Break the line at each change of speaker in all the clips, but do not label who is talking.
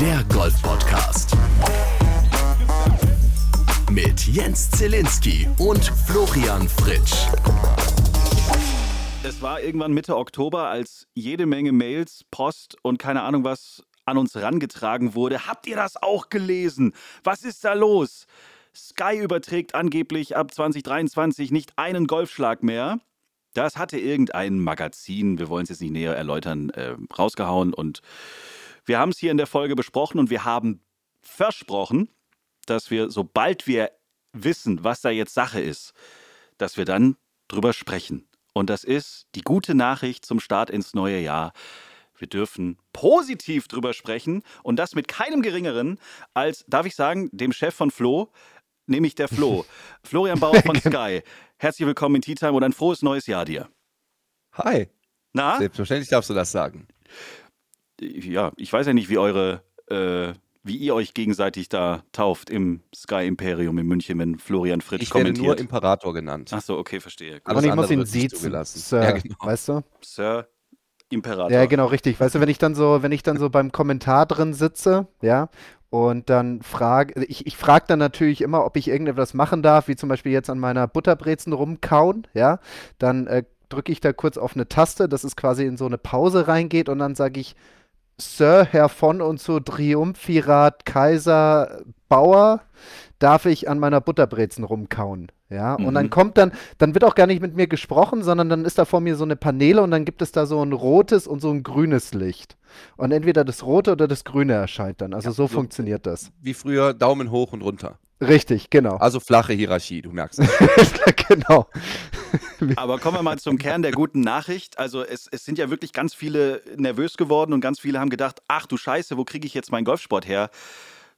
der Golf Podcast. Mit Jens Zielinski und Florian Fritsch.
Es war irgendwann Mitte Oktober, als jede Menge Mails, Post und keine Ahnung was an uns herangetragen wurde. Habt ihr das auch gelesen? Was ist da los? Sky überträgt angeblich ab 2023 nicht einen Golfschlag mehr. Das hatte irgendein Magazin, wir wollen es jetzt nicht näher erläutern, äh, rausgehauen. Und wir haben es hier in der Folge besprochen und wir haben versprochen, dass wir, sobald wir wissen, was da jetzt Sache ist, dass wir dann drüber sprechen. Und das ist die gute Nachricht zum Start ins neue Jahr. Wir dürfen positiv drüber sprechen und das mit keinem geringeren als, darf ich sagen, dem Chef von Flo, nämlich der Flo. Florian Bauer von Sky. Herzlich willkommen in Tea Time und ein frohes neues Jahr dir.
Hi.
Na?
Selbstverständlich darfst du das sagen.
Ja, ich weiß ja nicht, wie eure, äh, wie ihr euch gegenseitig da tauft im Sky Imperium in München, wenn Florian Fritsch
Ich werde
kommentiert.
nur Imperator genannt.
Ach so, okay, verstehe.
Und ich muss ihn siezen,
zugelassen.
Sir,
Ja, genau.
weißt du?
Sir Imperator.
Ja, genau, richtig. Weißt du, wenn ich dann so, wenn ich dann so beim Kommentar drin sitze, ja, und dann frage, ich, ich frage dann natürlich immer, ob ich irgendetwas machen darf, wie zum Beispiel jetzt an meiner Butterbrezen rumkauen, ja, dann äh, drücke ich da kurz auf eine Taste, dass es quasi in so eine Pause reingeht und dann sage ich, Sir, Herr von und so, Triumphirat, Kaiser, Bauer, darf ich an meiner Butterbrezen rumkauen. Ja, und dann
Mhm.
kommt dann, dann wird auch gar nicht mit mir gesprochen, sondern dann ist da vor mir so eine Paneele und dann gibt es da so ein rotes und so ein grünes Licht. Und entweder das rote oder das grüne erscheint dann. Also so
so-
funktioniert das.
Wie früher Daumen hoch und runter.
Richtig, genau.
Also flache Hierarchie, du merkst.
genau.
Aber kommen wir mal zum Kern der guten Nachricht. Also es, es sind ja wirklich ganz viele nervös geworden und ganz viele haben gedacht, ach du Scheiße, wo kriege ich jetzt meinen Golfsport her?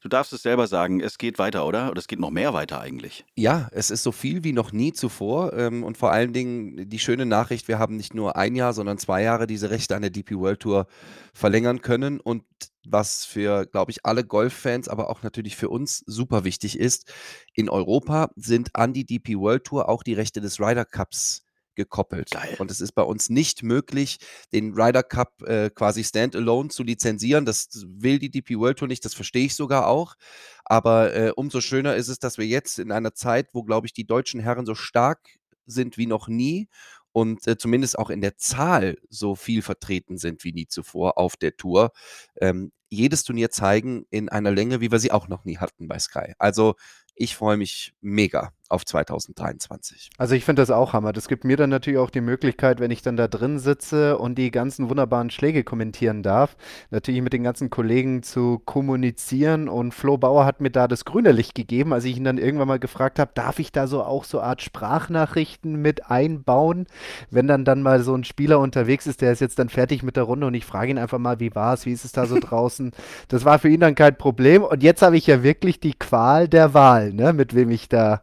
Du darfst es selber sagen, es geht weiter, oder? Oder es geht noch mehr weiter eigentlich.
Ja, es ist so viel wie noch nie zuvor. Ähm, und vor allen Dingen die schöne Nachricht, wir haben nicht nur ein Jahr, sondern zwei Jahre diese Rechte an der DP World Tour verlängern können. Und was für, glaube ich, alle Golffans, aber auch natürlich für uns super wichtig ist, in Europa sind an die DP World Tour auch die Rechte des Ryder Cups gekoppelt.
Geil.
Und es ist bei uns nicht möglich, den Ryder Cup äh, quasi standalone zu lizenzieren. Das will die DP World Tour nicht, das verstehe ich sogar auch. Aber äh, umso schöner ist es, dass wir jetzt in einer Zeit, wo, glaube ich, die deutschen Herren so stark sind wie noch nie und äh, zumindest auch in der Zahl so viel vertreten sind wie nie zuvor auf der Tour, ähm, jedes Turnier zeigen in einer Länge, wie wir sie auch noch nie hatten bei Sky. Also ich freue mich mega auf 2023.
Also ich finde das auch Hammer. Das gibt mir dann natürlich auch die Möglichkeit, wenn ich dann da drin sitze und die ganzen wunderbaren Schläge kommentieren darf, natürlich mit den ganzen Kollegen zu kommunizieren. Und Flo Bauer hat mir da das grüne Licht gegeben, als ich ihn dann irgendwann mal gefragt habe, darf ich da so auch so Art Sprachnachrichten mit einbauen, wenn dann dann mal so ein Spieler unterwegs ist, der ist jetzt dann fertig mit der Runde und ich frage ihn einfach mal, wie war es, wie ist es da so draußen. Das war für ihn dann kein Problem. Und jetzt habe ich ja wirklich die Qual der Wahl, ne, mit wem ich da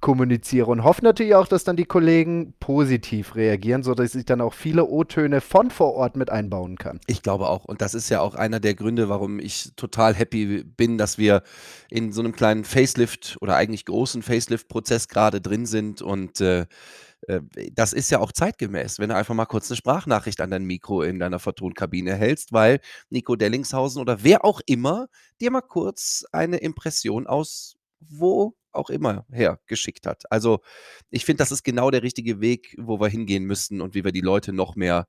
kommuniziere und hoffe natürlich auch, dass dann die Kollegen positiv reagieren, sodass ich dann auch viele O-Töne von vor Ort mit einbauen kann.
Ich glaube auch. Und das ist ja auch einer der Gründe, warum ich total happy bin, dass wir in so einem kleinen Facelift oder eigentlich großen Facelift-Prozess gerade drin sind. Und äh, äh, das ist ja auch zeitgemäß, wenn du einfach mal kurz eine Sprachnachricht an dein Mikro in deiner Vertonkabine hältst, weil Nico Dellingshausen oder wer auch immer dir mal kurz eine Impression aus wo auch immer her geschickt hat. Also ich finde, das ist genau der richtige Weg, wo wir hingehen müssen und wie wir die Leute noch mehr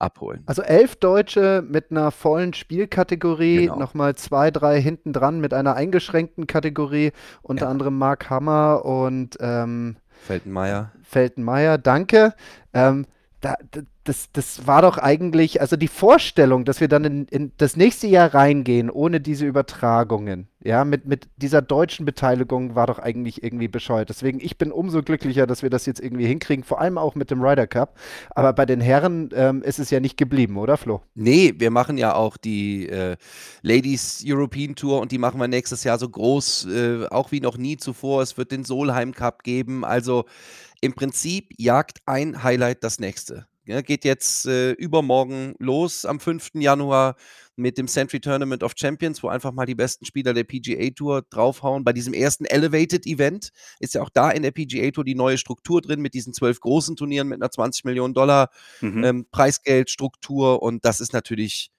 abholen.
Also elf Deutsche mit einer vollen Spielkategorie,
Genau.
nochmal zwei, drei hinten dran mit einer eingeschränkten Kategorie, unter
Ja.
anderem Mark Hammer und ähm,
Feltenmeier.
Feltenmeier, danke. Ähm, da, d- das, das war doch eigentlich, also die Vorstellung, dass wir dann in, in das nächste Jahr reingehen, ohne diese Übertragungen, ja, mit, mit dieser deutschen Beteiligung war doch eigentlich irgendwie bescheuert. Deswegen, ich bin umso glücklicher, dass wir das jetzt irgendwie hinkriegen, vor allem auch mit dem Ryder Cup. Aber bei den Herren ähm, ist es ja nicht geblieben, oder Flo?
Nee, wir machen ja auch die äh, Ladies European Tour und die machen wir nächstes Jahr so groß, äh, auch wie noch nie zuvor. Es wird den Solheim Cup geben. Also im Prinzip jagt ein Highlight das nächste. Ja, geht jetzt äh, übermorgen los am 5. Januar mit dem Century Tournament of Champions, wo einfach mal die besten Spieler der PGA Tour draufhauen. Bei diesem ersten Elevated Event ist ja auch da in der PGA Tour die neue Struktur drin mit diesen zwölf großen Turnieren mit einer 20 Millionen Dollar
Mhm.
ähm, Preisgeldstruktur und das ist natürlich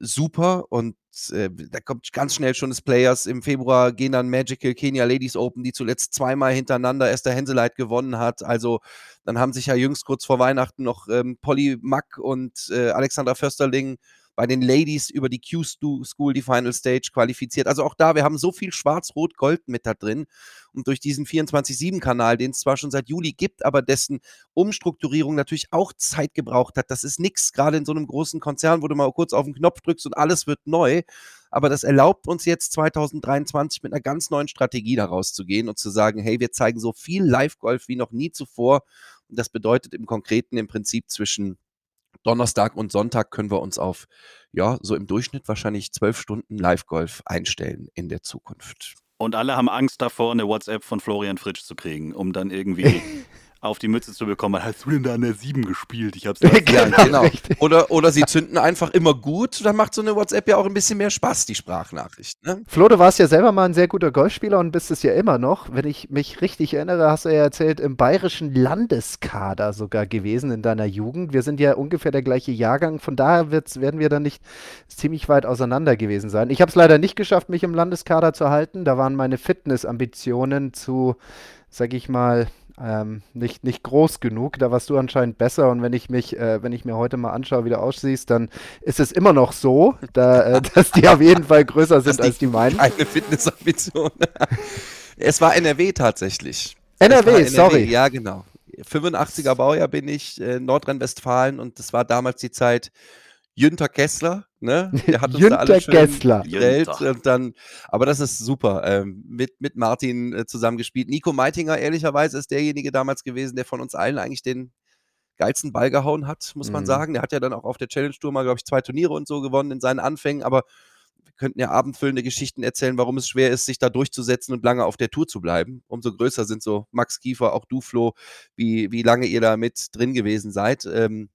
super und äh, da kommt ganz schnell schon das Players. Im Februar gehen dann Magical Kenya Ladies Open, die zuletzt zweimal hintereinander Esther Henseleit gewonnen hat. Also dann haben sich ja jüngst kurz vor Weihnachten noch ähm, Polly Mack und äh, Alexandra Försterling bei den Ladies über die Q-School die Final Stage qualifiziert. Also auch da, wir haben so viel Schwarz-Rot-Gold mit da drin. Und durch diesen 24-7-Kanal, den es zwar schon seit Juli gibt, aber dessen Umstrukturierung natürlich auch Zeit gebraucht hat. Das ist nichts, gerade in so einem großen Konzern, wo du mal kurz auf den Knopf drückst und alles wird neu. Aber das erlaubt uns jetzt 2023 mit einer ganz neuen Strategie daraus zu gehen und zu sagen, hey, wir zeigen so viel Live-Golf wie noch nie zuvor. Und das bedeutet im Konkreten im Prinzip zwischen Donnerstag und Sonntag können wir uns auf, ja, so im Durchschnitt wahrscheinlich zwölf Stunden Live-Golf einstellen in der Zukunft.
Und alle haben Angst davor, eine WhatsApp von Florian Fritsch zu kriegen, um dann irgendwie auf die Mütze zu bekommen. Hast du denn da an der 7 gespielt? Ich hab's
ja, genau. genau. Oder, oder sie zünden einfach immer gut, dann macht so eine WhatsApp ja auch ein bisschen mehr Spaß, die Sprachnachricht. Ne?
Flo, du warst ja selber mal ein sehr guter Golfspieler und bist es ja immer noch. Wenn ich mich richtig erinnere, hast du ja erzählt, im bayerischen Landeskader sogar gewesen in deiner Jugend. Wir sind ja ungefähr der gleiche Jahrgang, von daher werden wir dann nicht ziemlich weit auseinander gewesen sein. Ich habe es leider nicht geschafft, mich im Landeskader zu halten. Da waren meine Fitnessambitionen zu, sag ich mal, ähm, nicht, nicht groß genug. Da warst du anscheinend besser. Und wenn ich mich, äh, wenn ich mir heute mal anschaue, wie du aussiehst, dann ist es immer noch so, da, äh, dass die auf jeden Fall größer sind als die meinen.
Eine Fitnessambition. es war NRW tatsächlich.
NRW, NRW, sorry.
Ja, genau. 85er Baujahr bin ich, äh, Nordrhein-Westfalen und das war damals die Zeit, Jünter Kessler, ne?
Der hat uns Jünter da alle schön Kessler.
Welt und dann, aber das ist super. Ähm, mit, mit Martin äh, zusammengespielt. Nico Meitinger, ehrlicherweise, ist derjenige damals gewesen, der von uns allen eigentlich den geilsten Ball gehauen hat, muss man mhm. sagen. Der hat ja dann auch auf der Challenge Tour mal, glaube ich, zwei Turniere und so gewonnen in seinen Anfängen, aber wir könnten ja abendfüllende Geschichten erzählen, warum es schwer ist, sich da durchzusetzen und lange auf der Tour zu bleiben. Umso größer sind so Max Kiefer, auch du, Flo, wie, wie lange ihr da mit drin gewesen seid. Ähm,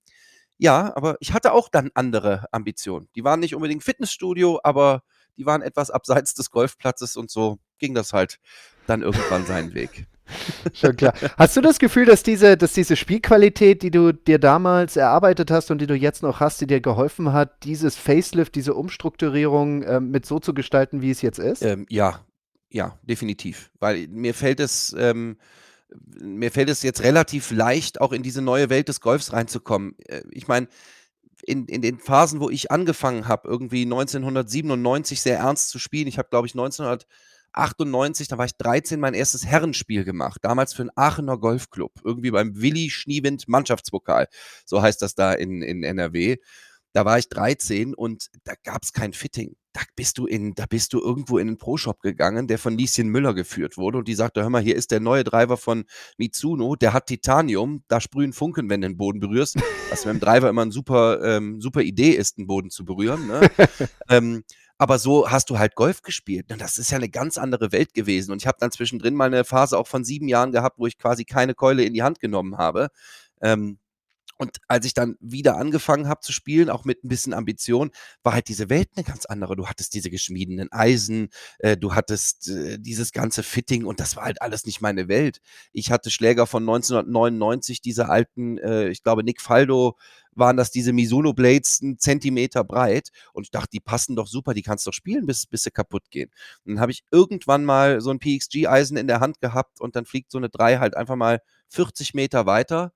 ja, aber ich hatte auch dann andere Ambitionen. Die waren nicht unbedingt Fitnessstudio, aber die waren etwas abseits des Golfplatzes und so ging das halt dann irgendwann seinen Weg.
Schon klar. Hast du das Gefühl, dass diese, dass diese Spielqualität, die du dir damals erarbeitet hast und die du jetzt noch hast, die dir geholfen hat, dieses Facelift, diese Umstrukturierung äh, mit so zu gestalten, wie es jetzt ist?
Ähm, ja, ja, definitiv. Weil mir fällt es, ähm, mir fällt es jetzt relativ leicht, auch in diese neue Welt des Golfs reinzukommen. Äh, ich meine, in, in den Phasen, wo ich angefangen habe, irgendwie 1997 sehr ernst zu spielen, ich habe, glaube ich, 1998, da war ich 13, mein erstes Herrenspiel gemacht. Damals für einen Aachener Golfclub. Irgendwie beim Willi Schniewind Mannschaftspokal. So heißt das da in, in NRW. Da war ich 13 und da gab es kein Fitting. Da bist du in, da bist du irgendwo in einen Pro-Shop gegangen, der von Lieschen Müller geführt wurde und die sagte, hör mal, hier ist der neue Driver von Mitsuno, der hat Titanium, da sprühen Funken, wenn du den Boden berührst. Was mit dem Driver immer eine super, ähm, super Idee ist, den Boden zu berühren. Ne? ähm, aber so hast du halt Golf gespielt. Und das ist ja eine ganz andere Welt gewesen. Und ich habe dann zwischendrin mal eine Phase auch von sieben Jahren gehabt, wo ich quasi keine Keule in die Hand genommen habe. Ähm, und als ich dann wieder angefangen habe zu spielen, auch mit ein bisschen Ambition, war halt diese Welt eine ganz andere. Du hattest diese geschmiedenen Eisen, äh, du hattest äh, dieses ganze Fitting und das war halt alles nicht meine Welt. Ich hatte Schläger von 1999, diese alten, äh, ich glaube Nick Faldo waren das diese Mizuno Blades einen Zentimeter breit und ich dachte, die passen doch super, die kannst doch spielen, bis, bis sie kaputt gehen. Und dann habe ich irgendwann mal so ein PXG-Eisen in der Hand gehabt und dann fliegt so eine 3 halt einfach mal 40 Meter weiter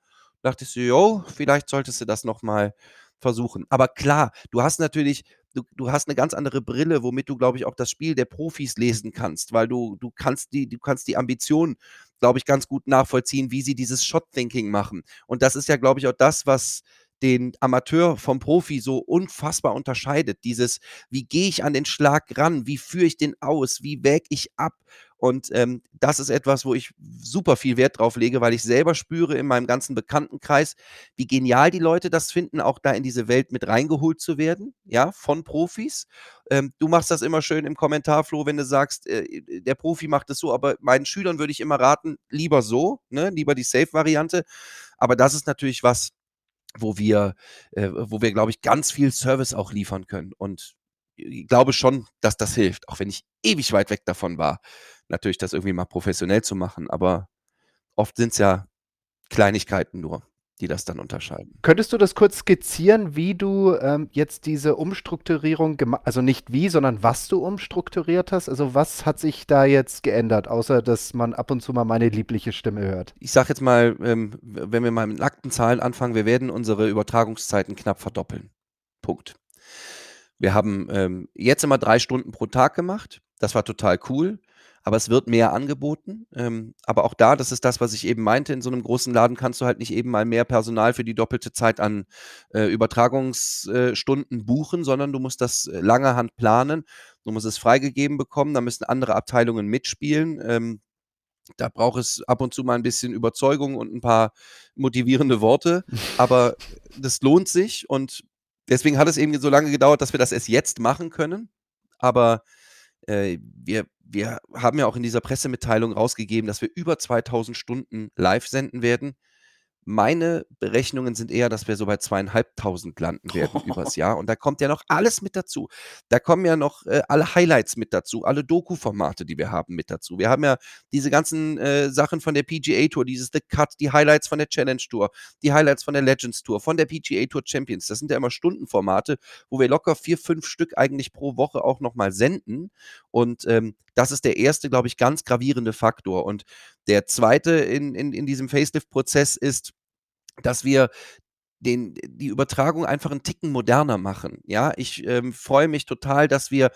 dachte ich so, jo, vielleicht solltest du das nochmal versuchen. Aber klar, du hast natürlich, du, du hast eine ganz andere Brille, womit du, glaube ich, auch das Spiel der Profis lesen kannst, weil du, du kannst die, du kannst die Ambition, glaube ich, ganz gut nachvollziehen, wie sie dieses Shot-Thinking machen. Und das ist ja, glaube ich, auch das, was den Amateur vom Profi so unfassbar unterscheidet. Dieses, wie gehe ich an den Schlag ran, wie führe ich den aus, wie wäge ich ab. Und ähm, das ist etwas, wo ich super viel Wert drauf lege, weil ich selber spüre in meinem ganzen Bekanntenkreis, wie genial die Leute das finden, auch da in diese Welt mit reingeholt zu werden, ja, von Profis. Ähm, du machst das immer schön im Kommentar, Flo, wenn du sagst, äh, der Profi macht es so, aber meinen Schülern würde ich immer raten, lieber so, ne, lieber die Safe-Variante. Aber das ist natürlich was, wo wir, äh, wo wir, glaube ich, ganz viel Service auch liefern können. Und glaube schon, dass das hilft, auch wenn ich ewig weit weg davon war, natürlich das irgendwie mal professionell zu machen. Aber oft sind es ja Kleinigkeiten nur. die das dann unterscheiden.
Könntest du das kurz skizzieren, wie du ähm, jetzt diese Umstrukturierung gemacht, also nicht wie, sondern was du umstrukturiert hast? Also was hat sich da jetzt geändert, außer dass man ab und zu mal meine liebliche Stimme hört?
Ich sage jetzt mal, ähm, wenn wir mal mit nackten Zahlen anfangen, wir werden unsere Übertragungszeiten knapp verdoppeln. Punkt. Wir haben ähm, jetzt immer drei Stunden pro Tag gemacht. Das war total cool aber es wird mehr angeboten. Ähm, aber auch da, das ist das, was ich eben meinte, in so einem großen Laden kannst du halt nicht eben mal mehr Personal für die doppelte Zeit an äh, Übertragungsstunden äh, buchen, sondern du musst das äh, lange Hand planen. Du musst es freigegeben bekommen, da müssen andere Abteilungen mitspielen. Ähm, da braucht es ab und zu mal ein bisschen Überzeugung und ein paar motivierende Worte, aber das lohnt sich und deswegen hat es eben so lange gedauert, dass wir das erst jetzt machen können. Aber äh, wir, wir haben ja auch in dieser Pressemitteilung rausgegeben, dass wir über 2000 Stunden live senden werden. Meine Berechnungen sind eher, dass wir so bei zweieinhalbtausend landen werden übers Jahr. Und da kommt ja noch alles mit dazu. Da kommen ja noch äh, alle Highlights mit dazu, alle Doku-Formate, die wir haben, mit dazu. Wir haben ja diese ganzen äh, Sachen von der PGA Tour, dieses The Cut, die Highlights von der Challenge Tour, die Highlights von der Legends Tour, von der PGA Tour Champions. Das sind ja immer Stundenformate, wo wir locker vier, fünf Stück eigentlich pro Woche auch nochmal senden. Und ähm, das ist der erste, glaube ich, ganz gravierende Faktor. Und der zweite in, in, in diesem Facelift-Prozess ist, dass wir den, die Übertragung einfach einen Ticken moderner machen. Ja, ich ähm, freue mich total, dass wir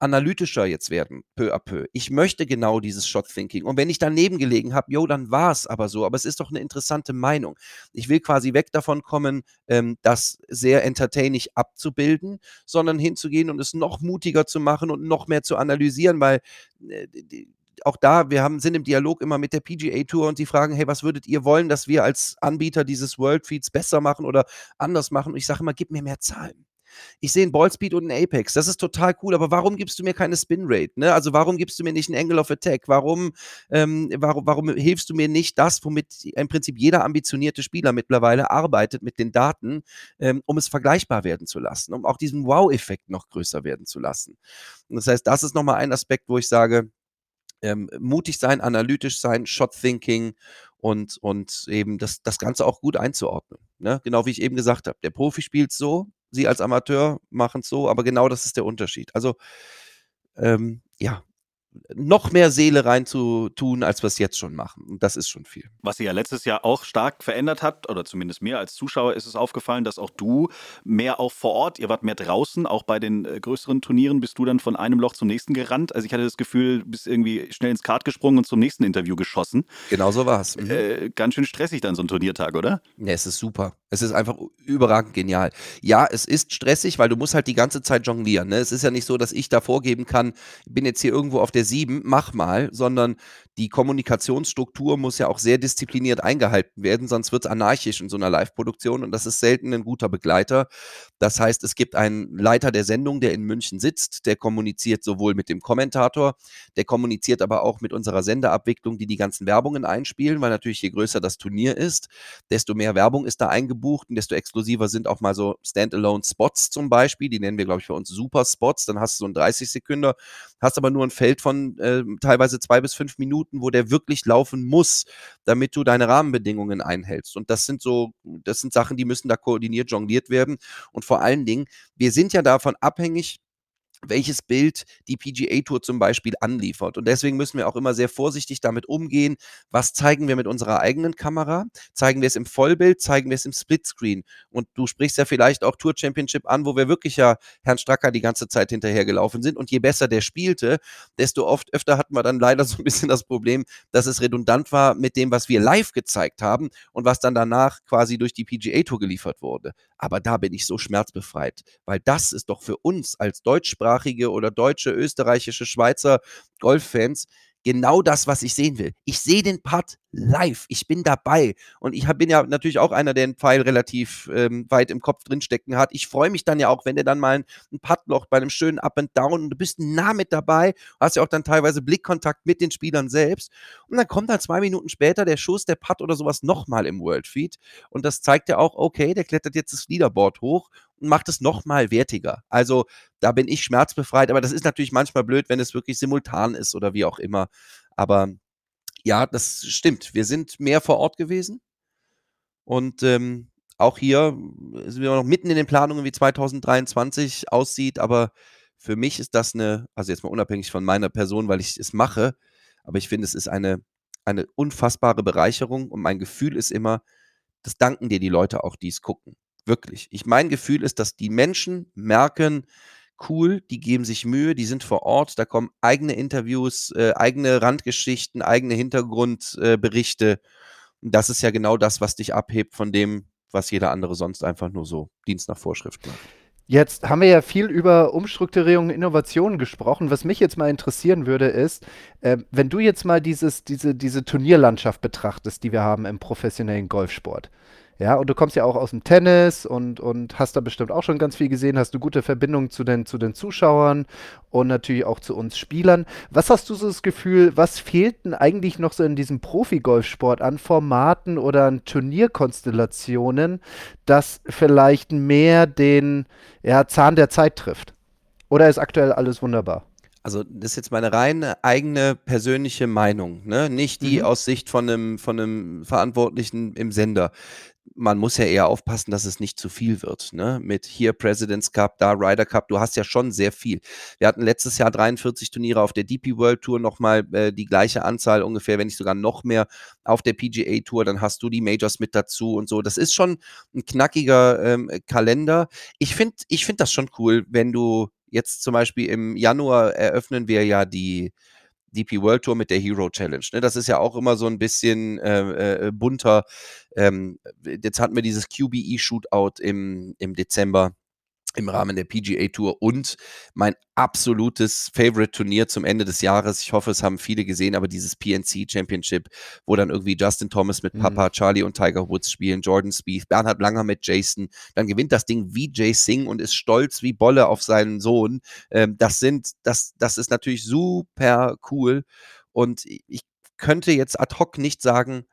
analytischer jetzt werden, peu à peu. Ich möchte genau dieses Shot-Thinking. Und wenn ich daneben gelegen habe, jo, dann war es aber so. Aber es ist doch eine interessante Meinung. Ich will quasi weg davon kommen, ähm, das sehr entertaining abzubilden, sondern hinzugehen und es noch mutiger zu machen und noch mehr zu analysieren, weil äh, die, auch da, wir haben, sind im Dialog immer mit der PGA Tour und sie fragen, hey, was würdet ihr wollen, dass wir als Anbieter dieses World Feeds besser machen oder anders machen? Und ich sage immer, gib mir mehr Zahlen. Ich sehe einen Ballspeed und einen Apex. Das ist total cool, aber warum gibst du mir keine Spin-Rate? Ne? Also warum gibst du mir nicht einen Angle of Attack? Warum, ähm, warum, warum hilfst du mir nicht das, womit im Prinzip jeder ambitionierte Spieler mittlerweile arbeitet mit den Daten, ähm, um es vergleichbar werden zu lassen, um auch diesen Wow-Effekt noch größer werden zu lassen? Und das heißt, das ist nochmal ein Aspekt, wo ich sage, ähm, mutig sein, analytisch sein, Shot-Thinking und, und eben das, das Ganze auch gut einzuordnen. Ne? Genau wie ich eben gesagt habe. Der Profi spielt so, Sie als Amateur machen es so, aber genau das ist der Unterschied. Also ähm, ja, noch mehr Seele reinzutun, als wir es jetzt schon machen. Und das ist schon viel.
Was sich ja letztes Jahr auch stark verändert hat, oder zumindest mir als Zuschauer ist es aufgefallen, dass auch du mehr auch vor Ort, ihr wart mehr draußen, auch bei den äh, größeren Turnieren bist du dann von einem Loch zum nächsten gerannt. Also ich hatte das Gefühl, du bist irgendwie schnell ins Kart gesprungen und zum nächsten Interview geschossen.
Genau so war es.
Mhm. Äh, ganz schön stressig dann so ein Turniertag, oder?
Ja, es ist super. Es ist einfach überragend genial. Ja, es ist stressig, weil du musst halt die ganze Zeit jonglieren. Ne? Es ist ja nicht so, dass ich da vorgeben kann, ich bin jetzt hier irgendwo auf der 7, mach mal, sondern die Kommunikationsstruktur muss ja auch sehr diszipliniert eingehalten werden, sonst wird es anarchisch in so einer Live-Produktion und das ist selten ein guter Begleiter. Das heißt, es gibt einen Leiter der Sendung, der in München sitzt, der kommuniziert sowohl mit dem Kommentator, der kommuniziert aber auch mit unserer Sendeabwicklung, die die ganzen Werbungen einspielen, weil natürlich je größer das Turnier ist, desto mehr Werbung ist da eingebucht und desto exklusiver sind auch mal so Standalone-Spots zum Beispiel, die nennen wir, glaube ich, bei uns Super-Spots, dann hast du so einen 30 Sekünder, hast aber nur ein Feld von äh, teilweise zwei bis fünf Minuten, wo der wirklich laufen muss, damit du deine Rahmenbedingungen einhältst. Und das sind so, das sind Sachen, die müssen da koordiniert jongliert werden. Und vor allen Dingen, wir sind ja davon abhängig, welches Bild die PGA Tour zum Beispiel anliefert. Und deswegen müssen wir auch immer sehr vorsichtig damit umgehen. Was zeigen wir mit unserer eigenen Kamera? Zeigen wir es im Vollbild? Zeigen wir es im Splitscreen? Und du sprichst ja vielleicht auch Tour Championship an, wo wir wirklich ja Herrn Stracker die ganze Zeit hinterhergelaufen sind. Und je besser der spielte, desto oft öfter hatten wir dann leider so ein bisschen das Problem, dass es redundant war mit dem, was wir live gezeigt haben und was dann danach quasi durch die PGA Tour geliefert wurde. Aber da bin ich so schmerzbefreit, weil das ist doch für uns als deutschsprachige oder deutsche, österreichische, Schweizer Golffans genau das, was ich sehen will. Ich sehe den Putt live. Ich bin dabei. Und ich bin ja natürlich auch einer, der einen Pfeil relativ ähm, weit im Kopf drinstecken hat. Ich freue mich dann ja auch, wenn der dann mal ein, ein Puttloch bei einem schönen Up and Down und du bist nah mit dabei, hast ja auch dann teilweise Blickkontakt mit den Spielern selbst. Und dann kommt dann zwei Minuten später der Schuss, der Putt oder sowas nochmal im World Feed. Und das zeigt ja auch, okay, der klettert jetzt das Leaderboard hoch und macht es nochmal wertiger. Also da bin ich schmerzbefreit, aber das ist natürlich manchmal blöd, wenn es wirklich simultan ist oder wie auch immer. Aber ja, das stimmt. Wir sind mehr vor Ort gewesen. Und ähm, auch hier sind wir noch mitten in den Planungen, wie 2023 aussieht, aber für mich ist das eine, also jetzt mal unabhängig von meiner Person, weil ich es mache, aber ich finde, es ist eine, eine unfassbare Bereicherung und mein Gefühl ist immer, das danken dir die Leute auch, die es gucken. Wirklich. Ich, mein Gefühl ist, dass die Menschen merken, cool, die geben sich Mühe, die sind vor Ort, da kommen eigene Interviews, äh, eigene Randgeschichten, eigene Hintergrundberichte. Äh, das ist ja genau das, was dich abhebt von dem, was jeder andere sonst einfach nur so Dienst nach Vorschrift macht.
Jetzt haben wir ja viel über Umstrukturierung und Innovationen gesprochen. Was mich jetzt mal interessieren würde, ist, äh, wenn du jetzt mal dieses, diese, diese Turnierlandschaft betrachtest, die wir haben im professionellen Golfsport. Ja, und du kommst ja auch aus dem Tennis und, und hast da bestimmt auch schon ganz viel gesehen, hast du gute Verbindungen zu den, zu den Zuschauern und natürlich auch zu uns Spielern. Was hast du so das Gefühl, was fehlt denn eigentlich noch so in diesem Profi-Golfsport an Formaten oder an Turnierkonstellationen, das vielleicht mehr den ja, Zahn der Zeit trifft? Oder ist aktuell alles wunderbar?
also das ist jetzt meine reine eigene persönliche Meinung, ne? nicht die mhm. aus Sicht von einem, von einem Verantwortlichen im Sender man muss ja eher aufpassen, dass es nicht zu viel wird. Ne? Mit hier President's Cup, da Ryder Cup, du hast ja schon sehr viel. Wir hatten letztes Jahr 43 Turniere auf der DP World Tour, nochmal äh, die gleiche Anzahl ungefähr, wenn nicht sogar noch mehr auf der PGA Tour, dann hast du die Majors mit dazu und so. Das ist schon ein knackiger ähm, Kalender. Ich finde ich find das schon cool, wenn du jetzt zum Beispiel im Januar eröffnen wir ja die DP World Tour mit der Hero Challenge. Ne? Das ist ja auch immer so ein bisschen äh, äh, bunter. Ähm, jetzt hatten wir dieses QBE Shootout im, im Dezember im Rahmen der PGA Tour und mein absolutes Favorite-Turnier zum Ende des Jahres. Ich hoffe, es haben viele gesehen, aber dieses PNC Championship, wo dann irgendwie Justin Thomas mit Papa, mhm. Charlie und Tiger Woods spielen, Jordan Spieth, Bernhard Langer mit Jason, dann gewinnt das Ding wie Jay Singh und ist stolz wie Bolle auf seinen Sohn. Ähm, das sind, das, das ist natürlich super cool und ich könnte jetzt ad hoc nicht sagen,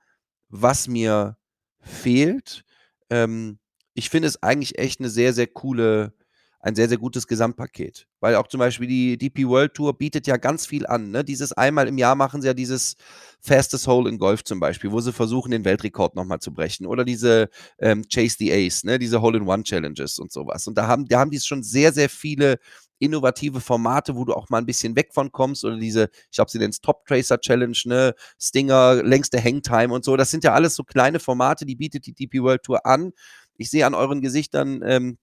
was mir fehlt. Ähm, ich finde es eigentlich echt eine sehr, sehr coole, ein sehr, sehr gutes Gesamtpaket. Weil auch zum Beispiel die DP World Tour bietet ja ganz viel an. Ne? Dieses einmal im Jahr machen sie ja dieses Fastest Hole in Golf zum Beispiel, wo sie versuchen, den Weltrekord nochmal zu brechen. Oder diese ähm, Chase the Ace, ne? diese Hole-in-One-Challenges und sowas. Und da haben, da haben die schon sehr, sehr viele innovative Formate, wo du auch mal ein bisschen weg von kommst oder diese, ich glaube, sie nennen es Top Tracer Challenge, ne, Stinger, längste Hangtime und so. Das sind ja alles so kleine Formate, die bietet die DP World Tour an. Ich sehe an euren Gesichtern, ähm,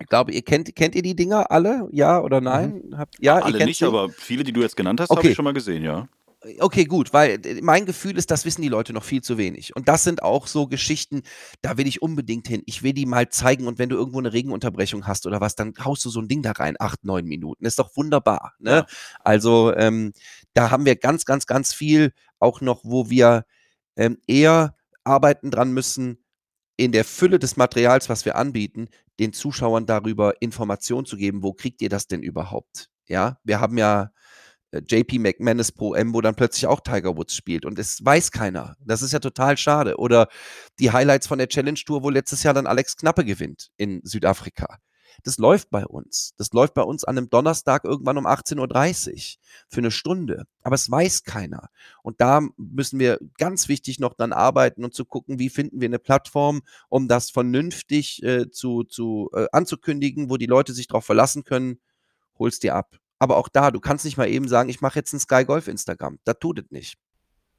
ich glaube, ihr kennt, kennt ihr die Dinger alle? Ja oder mhm. nein?
Mhm. Habt, ja, alle nicht, sie? aber viele, die du jetzt genannt hast, okay. habe ich schon mal gesehen, ja.
Okay, gut, weil mein Gefühl ist, das wissen die Leute noch viel zu wenig. Und das sind auch so Geschichten, da will ich unbedingt hin. Ich will die mal zeigen und wenn du irgendwo eine Regenunterbrechung hast oder was, dann haust du so ein Ding da rein, acht, neun Minuten. ist doch wunderbar. Ne? Ja. Also ähm, da haben wir ganz, ganz, ganz viel auch noch, wo wir ähm, eher arbeiten dran müssen, in der Fülle des Materials, was wir anbieten, den Zuschauern darüber Informationen zu geben, wo kriegt ihr das denn überhaupt? Ja, wir haben ja äh, JP McManus Pro M, wo dann plötzlich auch Tiger Woods spielt und es weiß keiner. Das ist ja total schade. Oder die Highlights von der Challenge Tour, wo letztes Jahr dann Alex Knappe gewinnt in Südafrika. Das läuft bei uns. Das läuft bei uns an einem Donnerstag irgendwann um 18.30 Uhr für eine Stunde. Aber es weiß keiner. Und da müssen wir ganz wichtig noch dann arbeiten und zu gucken, wie finden wir eine Plattform, um das vernünftig äh, zu, zu äh, anzukündigen, wo die Leute sich darauf verlassen können, holst dir ab. Aber auch da, du kannst nicht mal eben sagen, ich mache jetzt ein Sky Golf Instagram. Das tut es nicht.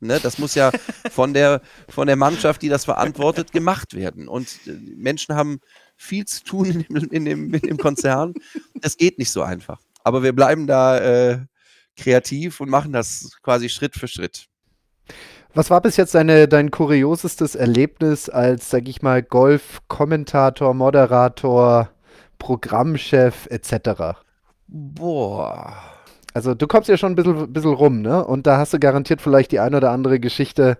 Ne, das muss ja von der, von der Mannschaft, die das verantwortet, gemacht werden. Und äh, Menschen haben viel zu tun in dem, in dem, in dem Konzern. Das geht nicht so einfach. Aber wir bleiben da äh, kreativ und machen das quasi Schritt für Schritt.
Was war bis jetzt deine, dein kuriosestes Erlebnis als, sag ich mal, Golf-Kommentator, Moderator, Programmchef etc.?
Boah.
Also du kommst ja schon ein bisschen, bisschen rum, ne? Und da hast du garantiert vielleicht die ein oder andere Geschichte,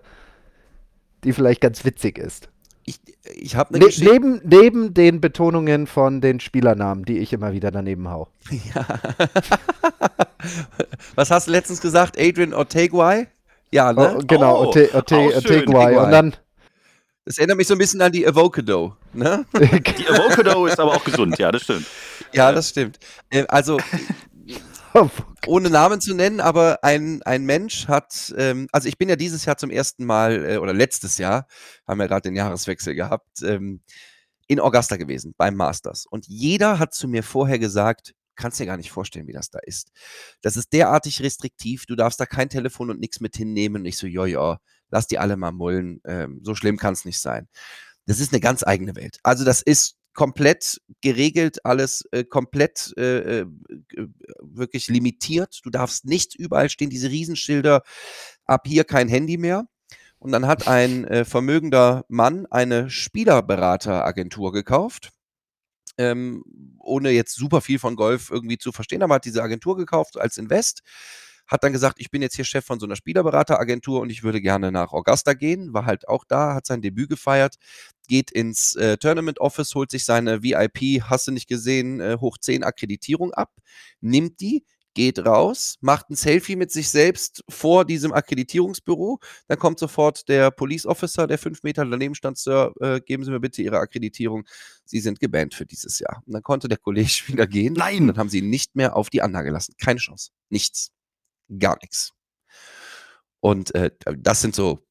die vielleicht ganz witzig ist.
Ich, ich habe ne
Geschichte. Neben, neben den Betonungen von den Spielernamen, die ich immer wieder daneben hau. Ja.
Was hast du letztens gesagt? Adrian Orteguay?
Ja, ne? Oh, genau, oh, Orte, Orte, Orteguay. Und dann.
Das erinnert mich so ein bisschen an die Avocado, ne?
die Avocado ist aber auch gesund, ja, das stimmt.
Ja, das stimmt. Äh, also ohne Namen zu nennen, aber ein, ein Mensch hat, ähm, also ich bin ja dieses Jahr zum ersten Mal, äh, oder letztes Jahr, haben wir gerade den Jahreswechsel gehabt, ähm, in Augusta gewesen, beim Masters. Und jeder hat zu mir vorher gesagt, kannst dir gar nicht vorstellen, wie das da ist. Das ist derartig restriktiv, du darfst da kein Telefon und nichts mit hinnehmen. Und ich so, ja, lass die alle mal mullen, ähm, so schlimm kann es nicht sein. Das ist eine ganz eigene Welt. Also das ist komplett geregelt, alles äh, komplett äh, äh, wirklich limitiert. Du darfst nicht überall stehen, diese Riesenschilder, ab hier kein Handy mehr. Und dann hat ein äh, vermögender Mann eine Spielerberateragentur gekauft. Ähm, ohne jetzt super viel von Golf irgendwie zu verstehen, aber hat diese Agentur gekauft als Invest hat dann gesagt, ich bin jetzt hier Chef von so einer Spielerberateragentur und ich würde gerne nach Augusta gehen, war halt auch da, hat sein Debüt gefeiert, geht ins äh, Tournament Office, holt sich seine VIP, hast du nicht gesehen, äh, hoch 10 Akkreditierung ab, nimmt die, geht raus, macht ein Selfie mit sich selbst vor diesem Akkreditierungsbüro. Dann kommt sofort der Police Officer, der fünf Meter daneben stand, Sir, äh, geben Sie mir bitte Ihre Akkreditierung. Sie sind gebannt für dieses Jahr. Und dann konnte der Kollege wieder gehen.
Nein!
Und dann haben sie ihn nicht mehr auf die Anlage gelassen. Keine Chance. Nichts gar nichts. Und äh, das sind so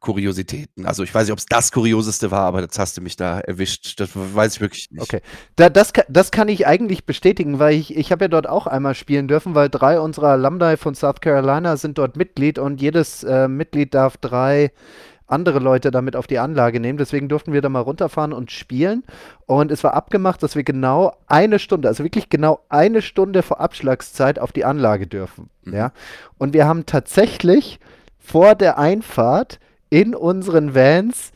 Kuriositäten. Also ich weiß nicht, ob es das Kurioseste war, aber das hast du mich da erwischt. Das weiß ich wirklich nicht.
Okay. Da, das, das kann ich eigentlich bestätigen, weil ich, ich habe ja dort auch einmal spielen dürfen, weil drei unserer Alumni von South Carolina sind dort Mitglied und jedes äh, Mitglied darf drei andere Leute damit auf die Anlage nehmen. Deswegen durften wir da mal runterfahren und spielen. Und es war abgemacht, dass wir genau eine Stunde, also wirklich genau eine Stunde vor Abschlagszeit auf die Anlage dürfen. Mhm. Ja? Und wir haben tatsächlich vor der Einfahrt in unseren Vans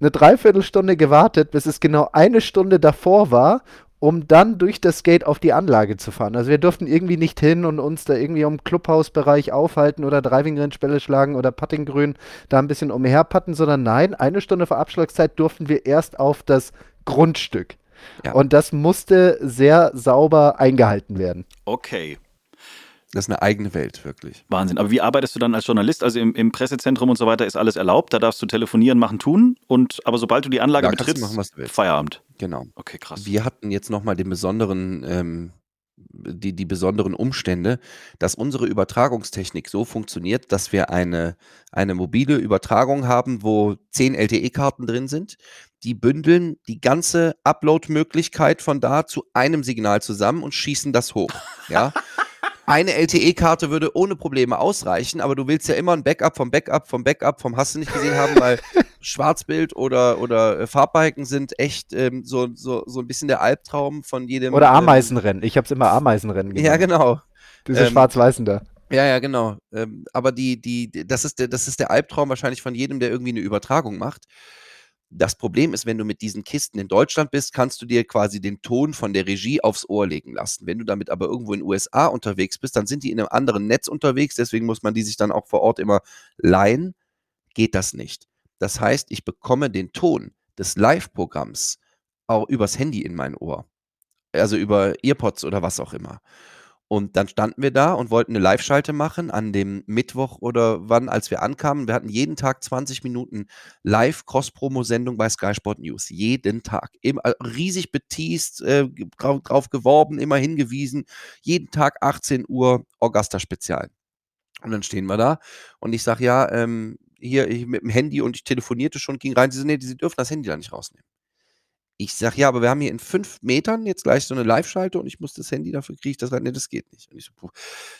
eine Dreiviertelstunde gewartet, bis es genau eine Stunde davor war um dann durch das Gate auf die Anlage zu fahren. Also wir durften irgendwie nicht hin und uns da irgendwie im Clubhausbereich aufhalten oder Driving-Range-Bälle schlagen oder Puttinggrün da ein bisschen umherpatten, sondern nein, eine Stunde vor Abschlagszeit durften wir erst auf das Grundstück. Ja. Und das musste sehr sauber eingehalten werden.
Okay.
Das ist eine eigene Welt, wirklich.
Wahnsinn. Aber wie arbeitest du dann als Journalist? Also im, im Pressezentrum und so weiter ist alles erlaubt. Da darfst du telefonieren, machen, tun. Und aber sobald du die Anlage da betrittst, machen, was du willst. Feierabend.
Genau. Okay, krass. Wir hatten jetzt nochmal den besonderen, ähm, die, die besonderen Umstände, dass unsere Übertragungstechnik so funktioniert, dass wir eine, eine mobile Übertragung haben, wo zehn LTE-Karten drin sind. Die bündeln die ganze Upload-Möglichkeit von da zu einem Signal zusammen und schießen das hoch. Ja. eine LTE-Karte würde ohne Probleme ausreichen, aber du willst ja immer ein Backup vom Backup vom Backup vom hast du nicht gesehen haben, weil Schwarzbild oder, oder äh, Farbbalken sind echt ähm, so, so, so ein bisschen der Albtraum von jedem.
Oder ähm, Ameisenrennen. Ähm, ich habe es immer Ameisenrennen
genannt. Ja, genau.
Diese ähm, schwarz-weißen da.
Ja, ja, genau. Ähm, aber die, die, das ist der, das ist der Albtraum wahrscheinlich von jedem, der irgendwie eine Übertragung macht. Das Problem ist, wenn du mit diesen Kisten in Deutschland bist, kannst du dir quasi den Ton von der Regie aufs Ohr legen lassen. Wenn du damit aber irgendwo in den USA unterwegs bist, dann sind die in einem anderen Netz unterwegs, deswegen muss man die sich dann auch vor Ort immer leihen. Geht das nicht. Das heißt, ich bekomme den Ton des Live-Programms auch übers Handy in mein Ohr. Also über Earpods oder was auch immer. Und dann standen wir da und wollten eine Live-Schalte machen an dem Mittwoch oder wann, als wir ankamen. Wir hatten jeden Tag 20 Minuten Live-Cross-Promo-Sendung bei Sky Sport News. Jeden Tag. Immer, äh, riesig beteased, äh, drauf geworben, immer hingewiesen. Jeden Tag 18 Uhr Augusta-Spezial. Und dann stehen wir da und ich sage, ja, ähm, hier ich, mit dem Handy und ich telefonierte schon, ging rein. Sie sagen, nee, Sie dürfen das Handy da nicht rausnehmen. Ich sage, ja, aber wir haben hier in fünf Metern jetzt gleich so eine Live-Schalte und ich muss das Handy, dafür kriege ich das rein. Nee, das geht nicht. So, puh.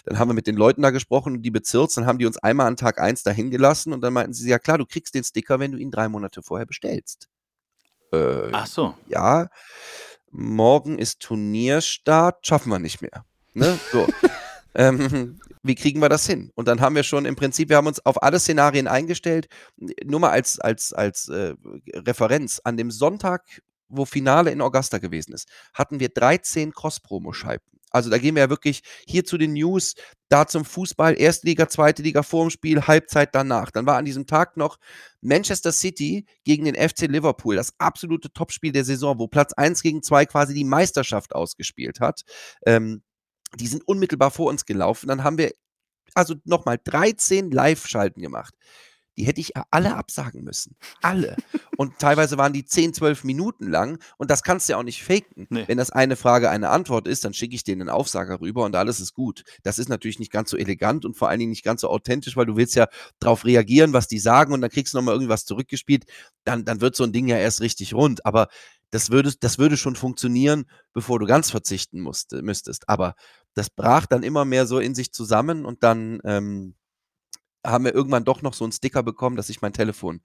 Dann haben wir mit den Leuten da gesprochen und die bezirzt, dann haben die uns einmal an Tag 1 dahin gelassen und dann meinten sie, ja klar, du kriegst den Sticker, wenn du ihn drei Monate vorher bestellst.
Äh, Ach so.
Ja, morgen ist Turnierstart, schaffen wir nicht mehr. Ne? So. ähm, wie kriegen wir das hin? Und dann haben wir schon im Prinzip, wir haben uns auf alle Szenarien eingestellt. Nur mal als, als, als äh, Referenz. An dem Sonntag wo Finale in Augusta gewesen ist, hatten wir 13 Cross-Promo-Scheiben. Also da gehen wir ja wirklich hier zu den News, da zum Fußball, erste Liga, zweite Liga, vorm Spiel, Halbzeit danach. Dann war an diesem Tag noch Manchester City gegen den FC Liverpool, das absolute Topspiel der Saison, wo Platz 1 gegen 2 quasi die Meisterschaft ausgespielt hat. Ähm, die sind unmittelbar vor uns gelaufen. Dann haben wir also nochmal 13 Live-Schalten gemacht. Die hätte ich alle absagen müssen. Alle. Und teilweise waren die 10, 12 Minuten lang und das kannst du ja auch nicht faken.
Nee.
Wenn das eine Frage eine Antwort ist, dann schicke ich denen einen Aufsager rüber und alles ist gut. Das ist natürlich nicht ganz so elegant und vor allen Dingen nicht ganz so authentisch, weil du willst ja darauf reagieren, was die sagen und dann kriegst du nochmal irgendwas zurückgespielt. Dann, dann wird so ein Ding ja erst richtig rund. Aber das würde, das würde schon funktionieren, bevor du ganz verzichten musste, müsstest. Aber das brach dann immer mehr so in sich zusammen und dann ähm, haben wir irgendwann doch noch so einen Sticker bekommen, dass ich mein Telefon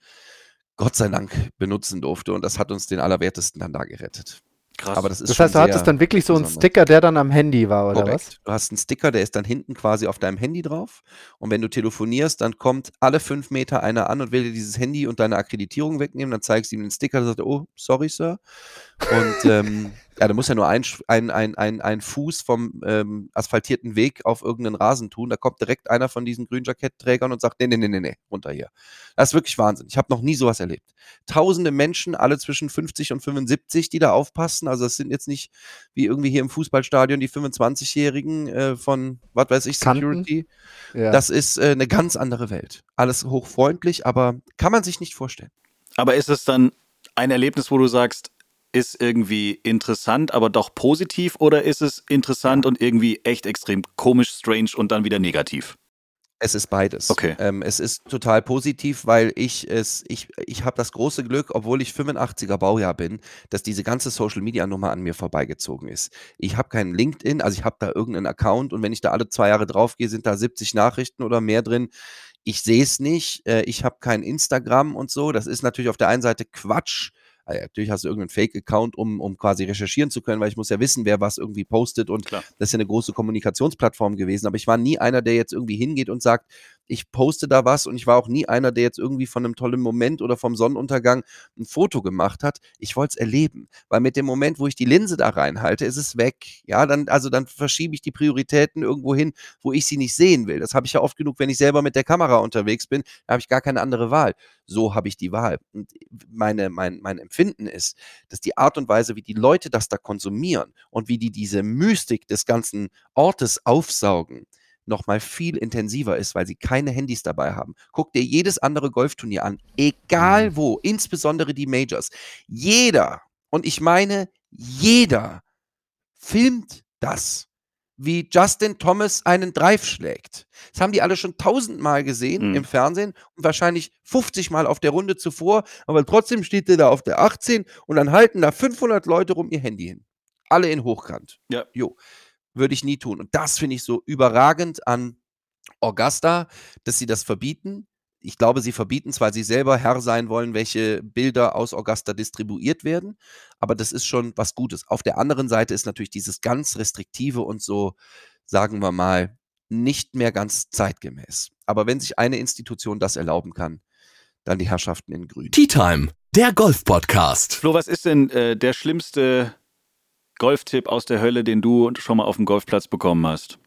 Gott sei Dank benutzen durfte und das hat uns den Allerwertesten dann da gerettet.
Krass.
Aber das ist
Das heißt, du hattest dann wirklich so einen
besonders.
Sticker, der dann am Handy war, oder was?
Korrekt. Du hast einen Sticker, der ist dann hinten quasi auf deinem Handy drauf. Und wenn du telefonierst, dann kommt alle fünf Meter einer an und will dir dieses Handy und deine Akkreditierung wegnehmen. Dann zeigst du ihm den Sticker, dann sagt er, oh, sorry, Sir. Und ähm, ja, da muss ja nur ein, ein, ein, ein, ein Fuß vom ähm, asphaltierten Weg auf irgendeinen Rasen tun. Da kommt direkt einer von diesen grünen Jackettträgern und sagt, nee, nee, nee, nee, nee, runter hier. Das ist wirklich Wahnsinn. Ich habe noch nie sowas erlebt. Tausende Menschen, alle zwischen 50 und 75, die da aufpassen. Also es sind jetzt nicht wie irgendwie hier im Fußballstadion die 25-Jährigen äh, von, was weiß ich? Security.
Ja.
Das ist äh, eine ganz andere Welt. Alles hochfreundlich, aber kann man sich nicht vorstellen.
Aber ist es dann ein Erlebnis, wo du sagst, ist irgendwie interessant, aber doch positiv oder ist es interessant und irgendwie echt extrem komisch, strange und dann wieder negativ?
Es ist beides.
Okay.
Ähm, es ist total positiv, weil ich es, ich, ich habe das große Glück, obwohl ich 85er Baujahr bin, dass diese ganze Social Media Nummer an mir vorbeigezogen ist. Ich habe keinen LinkedIn, also ich habe da irgendeinen Account und wenn ich da alle zwei Jahre draufgehe, sind da 70 Nachrichten oder mehr drin. Ich sehe es nicht. Äh, ich habe kein Instagram und so. Das ist natürlich auf der einen Seite Quatsch. Also natürlich hast du irgendeinen Fake-Account, um, um quasi recherchieren zu können, weil ich muss ja wissen, wer was irgendwie postet und
Klar.
das ist ja eine große Kommunikationsplattform gewesen. Aber ich war nie einer, der jetzt irgendwie hingeht und sagt, ich poste da was und ich war auch nie einer, der jetzt irgendwie von einem tollen Moment oder vom Sonnenuntergang ein Foto gemacht hat. Ich wollte es erleben, weil mit dem Moment, wo ich die Linse da reinhalte, ist es weg. Ja, dann, also dann verschiebe ich die Prioritäten irgendwo hin, wo ich sie nicht sehen will. Das habe ich ja oft genug, wenn ich selber mit der Kamera unterwegs bin, da habe ich gar keine andere Wahl. So habe ich die Wahl. Und meine, mein, mein Empfinden ist, dass die Art und Weise, wie die Leute das da konsumieren und wie die diese Mystik des ganzen Ortes aufsaugen, noch mal viel intensiver ist, weil sie keine Handys dabei haben. Guck dir jedes andere Golfturnier an, egal wo, insbesondere die Majors. Jeder, und ich meine jeder, filmt das, wie Justin Thomas einen Drive schlägt. Das haben die alle schon tausendmal gesehen
Mhm.
im Fernsehen und wahrscheinlich 50 Mal auf der Runde zuvor, aber trotzdem steht der da auf der 18 und dann halten da 500 Leute rum ihr Handy hin. Alle in Hochkant.
Ja.
Jo, würde ich nie tun. Und das finde ich so überragend an Augusta, dass sie das verbieten. Ich glaube, sie verbieten es, weil sie selber Herr sein wollen, welche Bilder aus Augusta distribuiert werden. Aber das ist schon was Gutes. Auf der anderen Seite ist natürlich dieses ganz restriktive und so, sagen wir mal, nicht mehr ganz zeitgemäß. Aber wenn sich eine Institution das erlauben kann, dann die Herrschaften in Grün.
Tea Time, der Golf-Podcast.
Flo, was ist denn äh, der schlimmste Golftipp aus der Hölle, den du schon mal auf dem Golfplatz bekommen hast?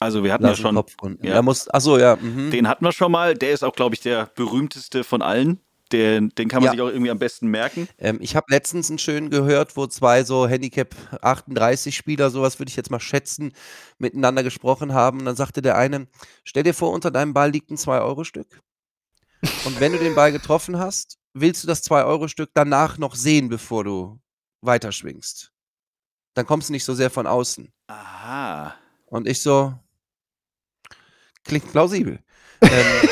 Also wir hatten
Lass
ja schon,
Kopf unten.
ja.
Muss, ach so, ja. Mhm.
den hatten wir schon mal. Der ist auch, glaube ich, der berühmteste von allen. Den, den kann man
Ja.
sich auch irgendwie am besten merken.
Ähm, ich habe letztens einen schönen gehört, wo zwei so Handicap 38 Spieler, sowas würde ich jetzt mal schätzen, miteinander gesprochen haben. Und dann sagte der eine, stell dir vor, unter deinem Ball liegt ein 2-Euro-Stück. Und wenn du den Ball getroffen hast, willst du das 2-Euro-Stück danach noch sehen, bevor du weiterschwingst. Dann kommst du nicht so sehr von außen.
Aha.
Und ich so, klingt plausibel. ähm,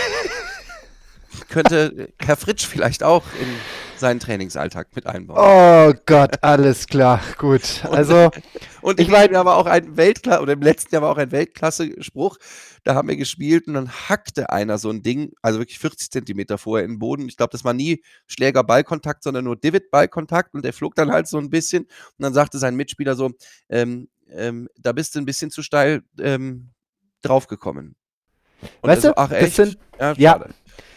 könnte Herr Fritsch vielleicht auch in seinen Trainingsalltag mit einbauen.
Oh Gott, alles klar, gut. Also,
Und
Ich
ich
mein-
meine, aber auch ein Weltklasse, oder im letzten Jahr war auch ein Weltklasse-Spruch. Da haben wir gespielt und dann hackte einer so ein Ding, also wirklich 40 Zentimeter vorher in den Boden. Ich glaube, das war nie Schläger-Ballkontakt, sondern nur Divot-Ballkontakt und der flog dann halt so ein bisschen. Und dann sagte sein Mitspieler so: ähm, ähm, Da bist du ein bisschen zu steil ähm, draufgekommen. Und
Weißt
er
du,
ach
das
echt?
sind-
ja,
ja.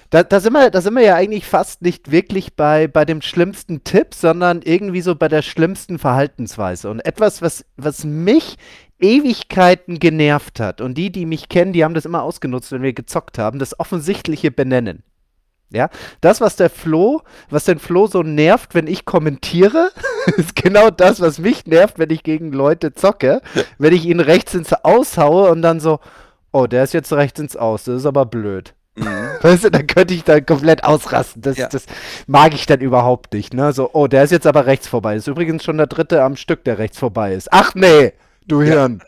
Da, da, sind wir, da sind wir ja eigentlich fast nicht wirklich bei, bei dem schlimmsten Tipp, sondern irgendwie so bei der schlimmsten Verhaltensweise. Und etwas, was, was mich Ewigkeiten genervt hat, und die, die mich kennen, die haben das immer ausgenutzt, wenn wir gezockt haben, das offensichtliche Benennen. Ja, das, was der Flo, was den Flo so nervt, wenn ich kommentiere, ist genau das, was mich nervt, wenn ich gegen Leute zocke, wenn ich ihn rechts ins Aus haue und dann so, oh, der ist jetzt rechts ins Aus, das ist aber blöd. Weißt du, da könnte ich dann komplett ausrasten. Das,
Ja.
das mag ich dann überhaupt nicht. Ne? So, oh, der ist jetzt aber rechts vorbei. Ist übrigens schon der dritte am Stück, der rechts vorbei ist. Ach nee, du Hirn.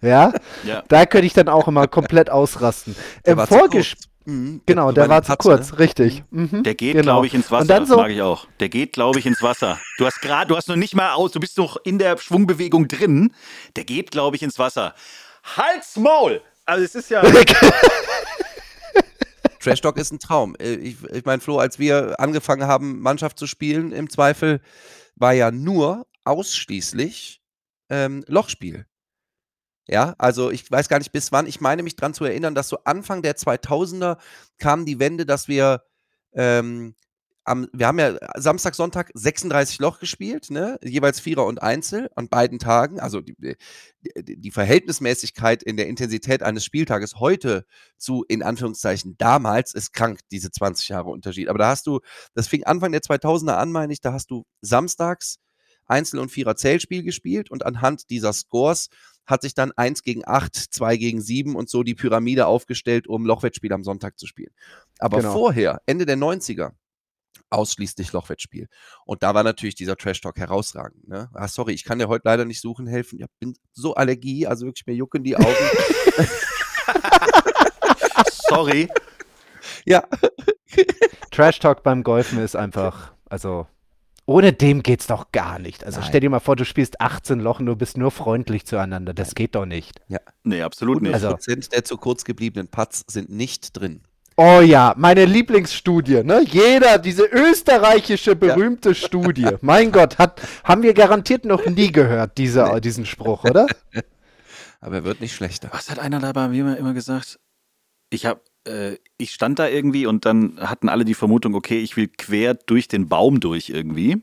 Ja,
Ja.
da könnte ich dann auch immer komplett ausrasten.
Der
Im
kurz.
Vorgespräch.
Mhm.
Genau, der war zu
Putz,
kurz,
ne?
richtig. Mhm,
Der geht,
genau.
glaube ich, ins Wasser.
Und dann
das
so,
mag ich auch. Der geht, glaube ich, ins Wasser. Du hast gerade, du hast noch nicht mal aus, du bist noch in der Schwungbewegung drin. Der geht, glaube ich, ins Wasser. Halt's Maul! Also es ist ja.
Trash Talk ist ein Traum. Äh, Ich, ich meine, Flo, als wir angefangen haben, Mannschaft zu spielen, im Zweifel, war ja nur ausschließlich ähm, Lochspiel. Ja, also ich weiß gar nicht bis wann. Ich meine mich dran zu erinnern, dass so Anfang der 2000er kam die Wende, dass wir ähm, am, wir haben ja Samstag, Sonntag 36 Loch gespielt, ne? jeweils Vierer und Einzel an beiden Tagen. Also die, die, Verhältnismäßigkeit in der Intensität eines Spieltages heute zu, in Anführungszeichen, damals ist krank, diese 20 Jahre Unterschied. Aber da hast du, das fing Anfang der 2000er an, meine ich, da hast du samstags Einzel- und Vierer-Zellspiel gespielt und anhand dieser Scores hat sich dann 1 gegen 8, 2 gegen 7 und so die Pyramide aufgestellt, um Lochwettspiel am Sonntag zu spielen. Aber
Genau.
vorher, Ende der 90er, ausschließlich Lochwettspiel. Und da war natürlich dieser Trash-Talk herausragend. Ne? Ah, sorry, ich kann dir heute leider nicht suchen helfen. Ich bin so Allergie, also wirklich, mir jucken die Augen.
Sorry.
ja,
Trash Talk beim Golfen ist einfach, also ohne dem geht's doch gar nicht. Also
Nein.
stell dir mal vor, du spielst 18 Loch und du bist nur freundlich zueinander. Das geht doch nicht.
Nee, absolut nicht.
Also-
Prozent der zu kurz gebliebenen Putts sind nicht drin.
Oh ja, meine Lieblingsstudie, ne? Jeder, diese österreichische berühmte Studie. Mein Gott, hat, haben wir garantiert noch nie gehört, diese, diesen Spruch, oder?
Aber er wird nicht schlechter.
Was hat einer da bei mir immer gesagt? Ich hab, äh, ich stand da irgendwie und dann hatten alle die Vermutung, okay, ich will quer durch den Baum durch irgendwie.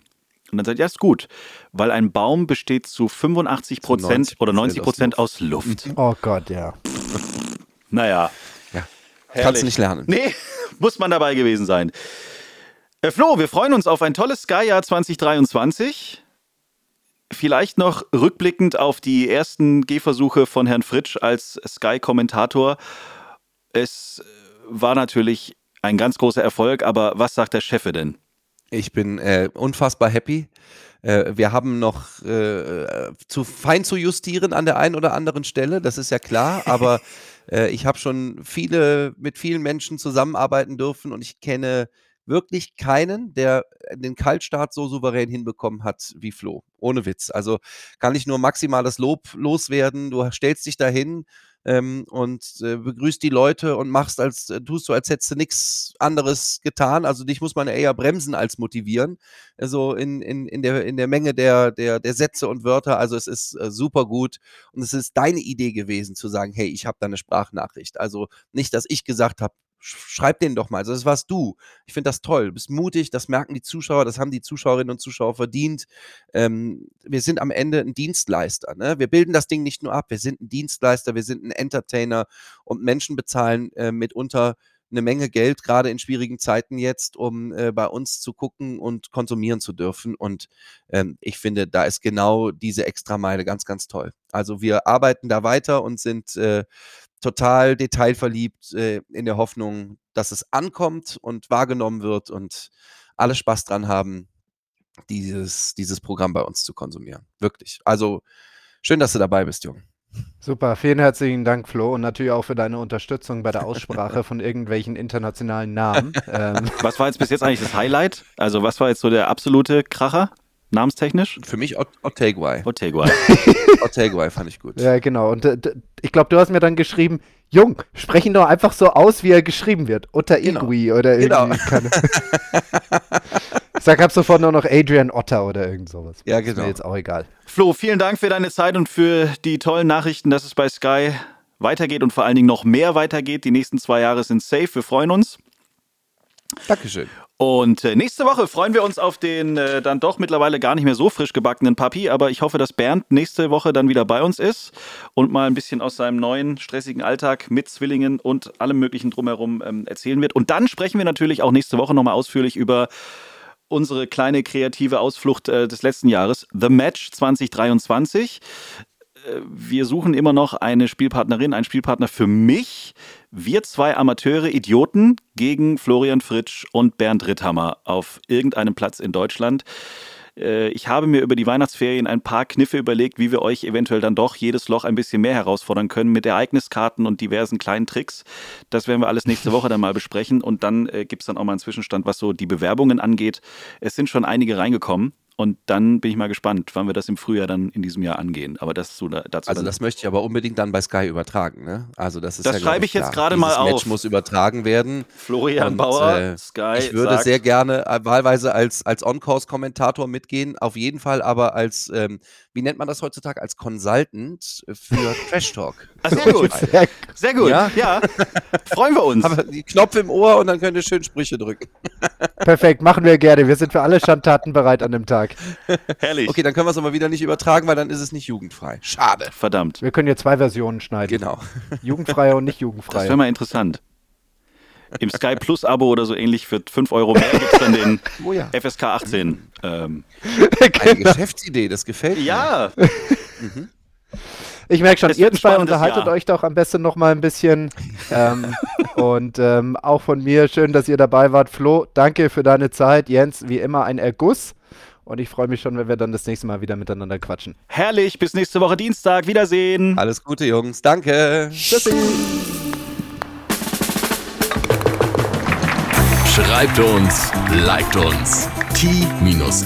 Und dann sagt, ja, ist gut, weil ein Baum besteht zu 85 Prozent
90%
oder 90 Prozent
aus
aus Luft.
Oh Gott, ja.
Naja. Herrlich.
Kannst du nicht lernen.
Nee, muss man dabei gewesen sein. Äh, Flo, wir freuen uns auf ein tolles Sky-Jahr 2023. Vielleicht noch rückblickend auf die ersten Gehversuche von Herrn Fritsch als Sky-Kommentator. Es war natürlich ein ganz großer Erfolg, aber was sagt der Chefe denn?
Ich bin äh, unfassbar happy. Äh, wir haben noch äh, zu fein zu justieren an der einen oder anderen Stelle, das ist ja klar, aber äh, ich habe schon viele mit vielen Menschen zusammenarbeiten dürfen und ich kenne wirklich keinen, der den Kaltstart so souverän hinbekommen hat wie Flo. Ohne Witz. Also kann ich nur maximales Lob loswerden. Du stellst dich dahin ähm, und äh, begrüßt die Leute und machst als, äh, tust so, als hättest du nichts anderes getan. Also dich muss man eher bremsen als motivieren. Also in, in, in, der, in der Menge der, der, der Sätze und Wörter. Also es ist äh, super gut. Und es ist deine Idee gewesen zu sagen, hey, ich habe da eine Sprachnachricht. Also nicht, dass ich gesagt habe, schreib den doch mal. Also das warst du. Ich finde das toll. Du bist mutig, das merken die Zuschauer, das haben die Zuschauerinnen und Zuschauer verdient. Ähm, wir sind am Ende ein Dienstleister. Ne? Wir bilden das Ding nicht nur ab, wir sind ein Dienstleister, wir sind ein Entertainer und Menschen bezahlen äh, mitunter eine Menge Geld, gerade in schwierigen Zeiten jetzt, um äh, bei uns zu gucken und konsumieren zu dürfen. Und ähm, ich finde, da ist genau diese Extrameile ganz, ganz toll. Also wir arbeiten da weiter und sind äh, total detailverliebt äh, in der Hoffnung, dass es ankommt und wahrgenommen wird und alle Spaß dran haben, dieses, dieses Programm bei uns zu konsumieren. Wirklich. Also schön, dass du dabei bist, Jung.
Super, vielen herzlichen Dank, Flo, und natürlich auch für deine Unterstützung bei der Aussprache von irgendwelchen internationalen Namen. ähm,
Was war jetzt bis jetzt eigentlich das Highlight? Also was war jetzt so der absolute Kracher, namenstechnisch?
Für mich Ot Otegwai.
Otegua.
Otegwai fand ich gut.
ja, genau. Und äh, ich glaube, du hast mir dann geschrieben, Jung, sprech ihn doch einfach so aus, wie er geschrieben wird. Otter
Genau.
Oder
Genau.
irgendwie. Keine ich sag ab sofort nur noch Adrian Otter oder irgend sowas.
Ja,
Ist
genau.
mir jetzt auch egal.
Flo, vielen Dank für deine Zeit und für die tollen Nachrichten, dass es bei Sky weitergeht und vor allen Dingen noch mehr weitergeht. Die nächsten zwei Jahre sind safe. Wir freuen uns.
Dankeschön.
Und äh, nächste Woche freuen wir uns auf den äh, dann doch mittlerweile gar nicht mehr so frisch gebackenen Papi, aber ich hoffe, dass Bernd nächste Woche dann wieder bei uns ist und mal ein bisschen aus seinem neuen stressigen Alltag mit Zwillingen und allem möglichen drumherum ähm, erzählen wird. Und dann sprechen wir natürlich auch nächste Woche nochmal ausführlich über unsere kleine kreative Ausflucht äh, des letzten Jahres, The Match 2023. äh, wir suchen immer noch eine Spielpartnerin, einen Spielpartner für mich. Wir zwei Amateure, Idioten gegen Florian Fritsch und Bernd Ritthammer auf irgendeinem Platz in Deutschland. Äh, ich habe mir über die Weihnachtsferien ein paar Kniffe überlegt, wie wir euch eventuell dann doch jedes Loch ein bisschen mehr herausfordern können mit Ereigniskarten und diversen kleinen Tricks. Das werden wir alles nächste Woche dann mal besprechen und dann äh, gibt es dann auch mal einen Zwischenstand, was so die Bewerbungen angeht. Es sind schon einige reingekommen. Und dann bin ich mal gespannt, wann wir das im Frühjahr dann in diesem Jahr angehen. Aber das so dazu.
Also das möchte ich aber unbedingt dann bei Sky übertragen. Ne? Also das ist
das
ja,
schreibe ich jetzt gerade mal auf.
Das Match muss übertragen werden.
Florian und, Bauer, äh, Sky.
Ich würde
sagt,
sehr gerne äh, wahlweise als, als On-Course-Kommentator mitgehen. Auf jeden Fall aber als, ähm, wie nennt man das heutzutage, als Consultant für Trash Talk.
Ach, sehr gut. Sehr, sehr gut. Ja? ja. Freuen wir uns.
Aber die Knopf im Ohr und dann könnt ihr schön Sprüche drücken.
Perfekt, machen wir gerne. Wir sind für alle Schandtaten bereit an dem Tag.
Herrlich. Okay, dann können wir es aber wieder nicht übertragen, weil dann ist es nicht jugendfrei. Schade.
Verdammt.
Wir können hier zwei Versionen schneiden.
Genau.
Jugendfreie und nicht jugendfreie.
Das wäre mal interessant. Im Sky Plus Abo oder so ähnlich für 5 Euro mehr gibt es dann den oh ja. FSK 18. Ähm.
Eine Geschäftsidee, das gefällt mir.
Ja.
mhm. Ich merke schon, ihr zwei unterhaltet Jahr. euch doch am besten noch mal ein bisschen. ähm, und ähm, auch von mir schön, dass ihr dabei wart. Flo, danke für deine Zeit. Jens, wie immer ein Erguss. Und ich freue mich schon, wenn wir dann das nächste Mal wieder miteinander quatschen.
Herrlich, bis nächste Woche Dienstag. Wiedersehen.
Alles Gute, Jungs. Danke.
Tschüssi.
Schreibt uns, liked uns. t-time.golf